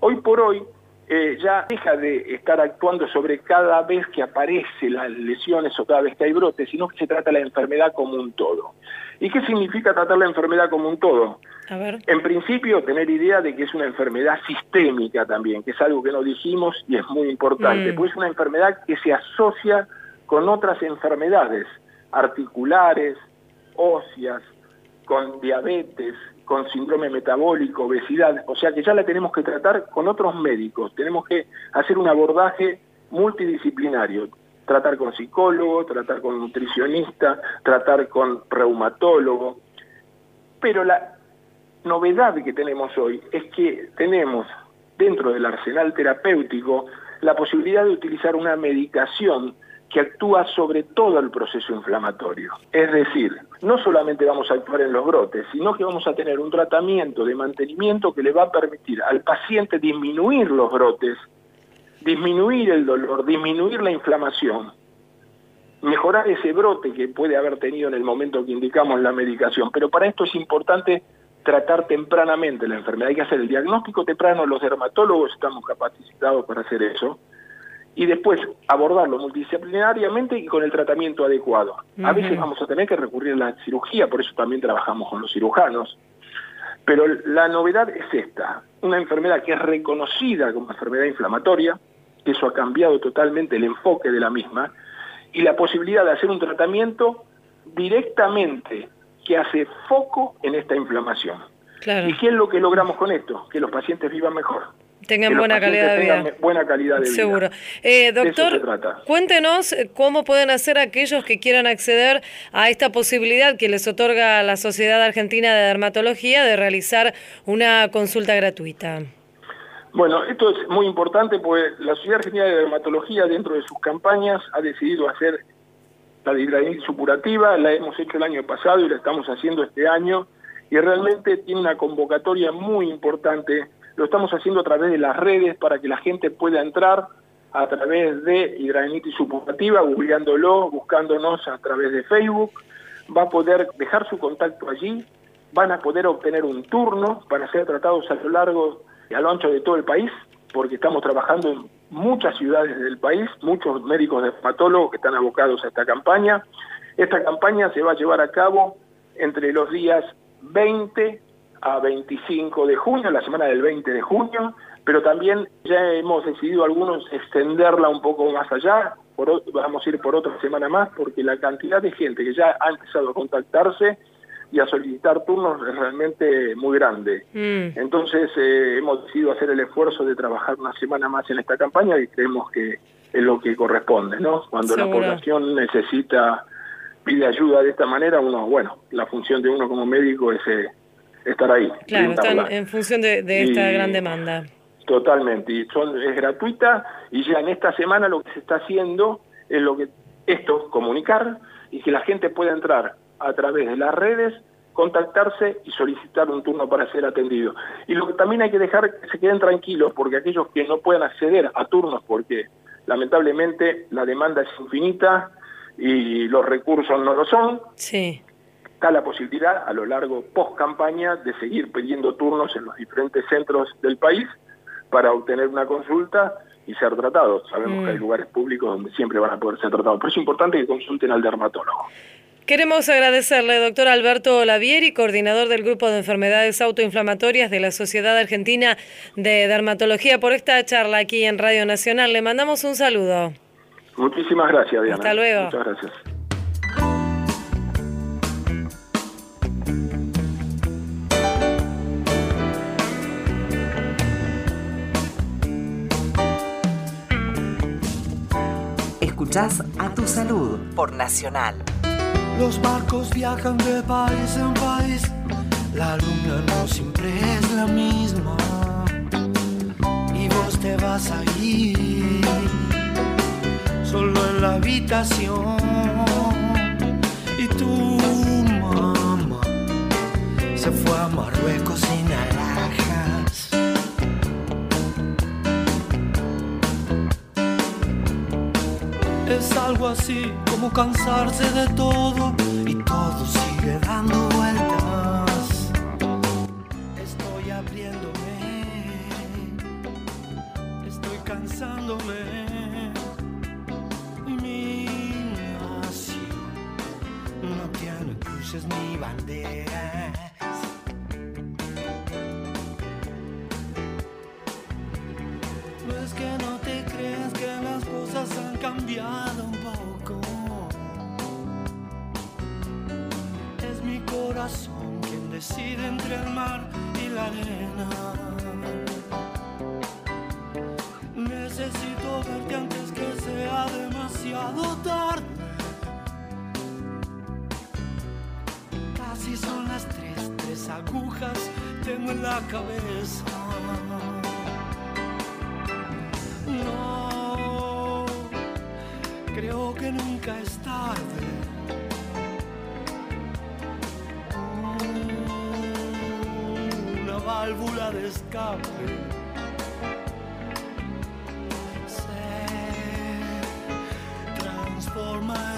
Speaker 5: Hoy por hoy eh, ya deja de estar actuando sobre cada vez que aparecen las lesiones o cada vez que hay brotes, sino que se trata la enfermedad como un todo. ¿Y qué significa tratar la enfermedad como un todo? En principio, tener idea de que es una enfermedad sistémica también, que es algo que no dijimos y es muy importante, mm. pues es una enfermedad que se asocia con otras enfermedades articulares, óseas, con diabetes, con síndrome metabólico, obesidad, o sea que ya la tenemos que tratar con otros médicos, tenemos que hacer un abordaje multidisciplinario, tratar con psicólogo, tratar con nutricionista, tratar con reumatólogo, pero la novedad que tenemos hoy es que tenemos dentro del arsenal terapéutico la posibilidad de utilizar una medicación que actúa sobre todo el proceso inflamatorio. Es decir, no solamente vamos a actuar en los brotes, sino que vamos a tener un tratamiento de mantenimiento que le va a permitir al paciente disminuir los brotes, disminuir el dolor, disminuir la inflamación, mejorar ese brote que puede haber tenido en el momento que indicamos la medicación. Pero para esto es importante tratar tempranamente la enfermedad. Hay que hacer el diagnóstico temprano, los dermatólogos estamos capacitados para hacer eso y después abordarlo multidisciplinariamente y con el tratamiento adecuado. A veces vamos a tener que recurrir a la cirugía, por eso también trabajamos con los cirujanos. Pero la novedad es esta, una enfermedad que es reconocida como enfermedad inflamatoria, eso ha cambiado totalmente el enfoque de la misma, y la posibilidad de hacer un tratamiento directamente que hace foco en esta inflamación. ¿Y qué es lo que logramos con esto? Que los pacientes vivan mejor.
Speaker 2: Tengan buena calidad de vida.
Speaker 5: buena calidad de vida.
Speaker 2: Seguro. Eh, doctor, cuéntenos eh, cómo pueden hacer aquellos que quieran acceder a esta posibilidad que les otorga la Sociedad Argentina de Dermatología de realizar una consulta gratuita.
Speaker 5: Bueno, esto es muy importante porque la Sociedad Argentina de Dermatología dentro de sus campañas ha decidido hacer la de supurativa, la hemos hecho el año pasado y la estamos haciendo este año, y realmente tiene una convocatoria muy importante. Lo estamos haciendo a través de las redes para que la gente pueda entrar a través de hidradenitis supurativa, googleándolo, buscándonos a través de Facebook, va a poder dejar su contacto allí, van a poder obtener un turno para ser tratados a lo largo y a lo ancho de todo el país, porque estamos trabajando en muchas ciudades del país, muchos médicos dermatólogos que están abocados a esta campaña. Esta campaña se va a llevar a cabo entre los días 20 a 25 de junio, la semana del 20 de junio, pero también ya hemos decidido algunos extenderla un poco más allá, vamos a ir por otra semana más, porque la cantidad de gente que ya ha empezado a contactarse y a solicitar turnos es realmente muy grande. Mm. Entonces eh, hemos decidido hacer el esfuerzo de trabajar una semana más en esta campaña y creemos que es lo que corresponde, ¿no? Cuando la población necesita, pide ayuda de esta manera, uno, bueno, la función de uno como médico es eh, estar ahí.
Speaker 2: Claro, están en función de, esta gran demanda.
Speaker 5: Totalmente, y son, es gratuita y ya en esta semana lo que se está haciendo es lo que esto, comunicar y que la gente pueda entrar a través de las redes, contactarse y solicitar un turno para ser atendido. Y lo que también hay que dejar que se queden tranquilos, porque aquellos que no puedan acceder a turnos, porque lamentablemente la demanda es infinita y los recursos no lo son,
Speaker 2: sí.
Speaker 5: está la posibilidad a lo largo post campaña de seguir pidiendo turnos en los diferentes centros del país para obtener una consulta y ser tratados. Sabemos que hay mm. lugares públicos donde siempre van a poder ser tratados, pero es importante que consulten al dermatólogo.
Speaker 2: Queremos agradecerle, doctor Alberto Lavieri, coordinador del Grupo de Enfermedades Autoinflamatorias de la Sociedad Argentina de Dermatología, por esta charla aquí en Radio Nacional. Le mandamos un saludo.
Speaker 5: Muchísimas gracias, Diana.
Speaker 2: Hasta luego.
Speaker 5: Muchas gracias.
Speaker 6: Escuchás a tu salud por Nacional.
Speaker 15: Los barcos viajan de país en país, la luna no siempre es la misma. Y vos te vas a ir solo en la habitación. Y tu mamá se fue a Marruecos sin alhajas. Es algo así como cansarse de todo y todo sigue dando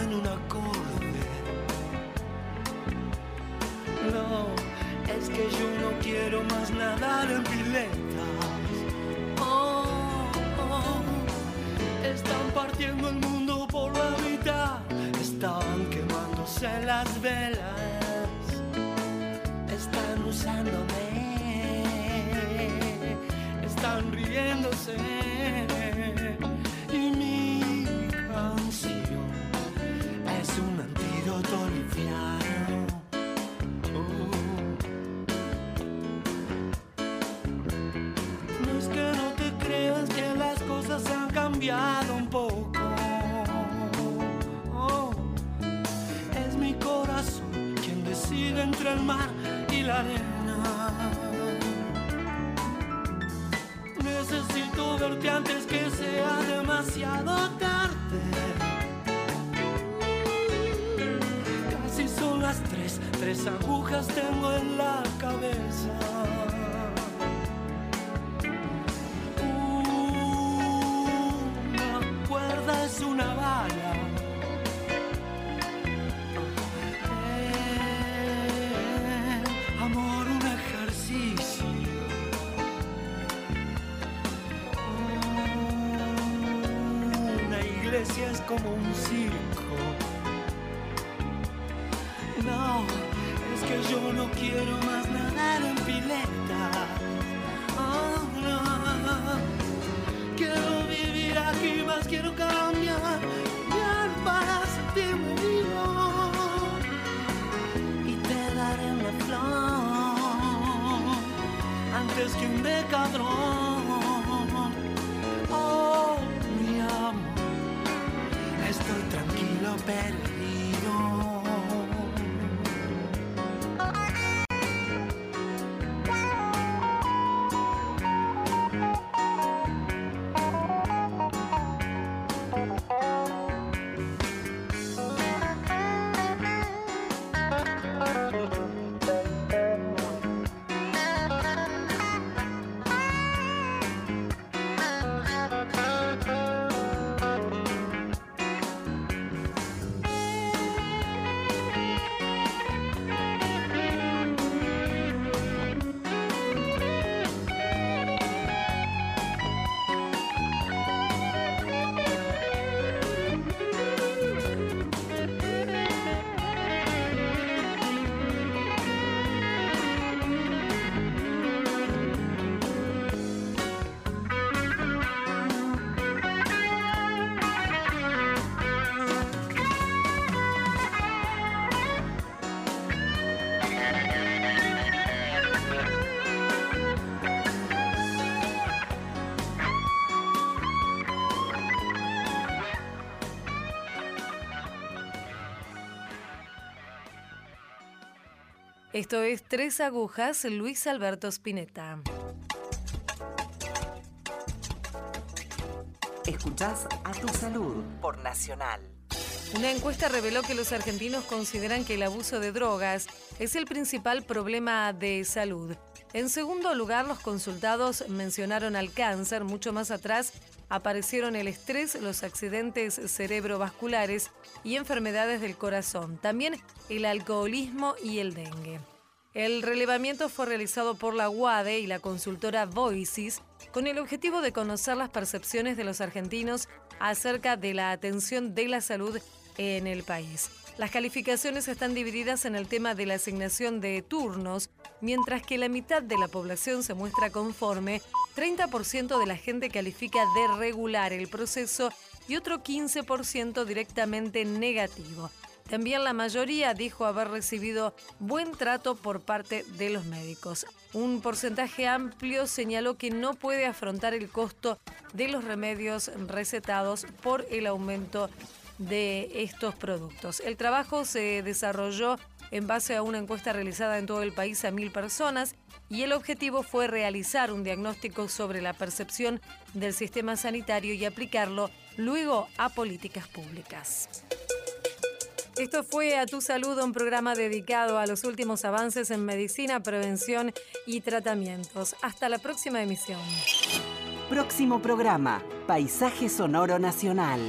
Speaker 15: en. No, es que yo no quiero más nadar en piletas. Oh, oh, están partiendo el mundo por la mitad. Están quemándose las velas. Están usándome están riéndose un circo. No, es que yo no quiero más nadar en pileta. Oh, no. Quiero vivir aquí, más quiero cambiar, cambiar para sentirme vivo. Y te daré una flor antes que un decadrón. Tranquilo,
Speaker 2: Esto es Tres Agujas, Luis Alberto Spinetta.
Speaker 6: Escuchás a tu salud por Nacional.
Speaker 2: Una encuesta reveló que los argentinos consideran que el abuso de drogas es el principal problema de salud. En segundo lugar, los consultados mencionaron al cáncer. Mucho más atrás aparecieron el estrés, los accidentes cerebrovasculares y enfermedades del corazón. También el alcoholismo y el dengue. El relevamiento fue realizado por la UADE y la consultora Voices con el objetivo de conocer las percepciones de los argentinos acerca de la atención de la salud en el país. Las calificaciones están divididas en el tema de la asignación de turnos, mientras que la mitad de la población se muestra conforme, 30% de la gente califica de regular el proceso y otro 15% directamente negativo. También la mayoría dijo haber recibido buen trato por parte de los médicos. Un porcentaje amplio señaló que no puede afrontar el costo de los remedios recetados por el aumento de estos productos. El trabajo se desarrolló en base a una encuesta realizada en todo el país a mil personas y el objetivo fue realizar un diagnóstico sobre la percepción del sistema sanitario y aplicarlo luego a políticas públicas. Esto fue A Tu Salud, un programa dedicado a los últimos avances en medicina, prevención y tratamientos. Hasta la próxima emisión.
Speaker 6: Próximo programa, Paisaje Sonoro Nacional.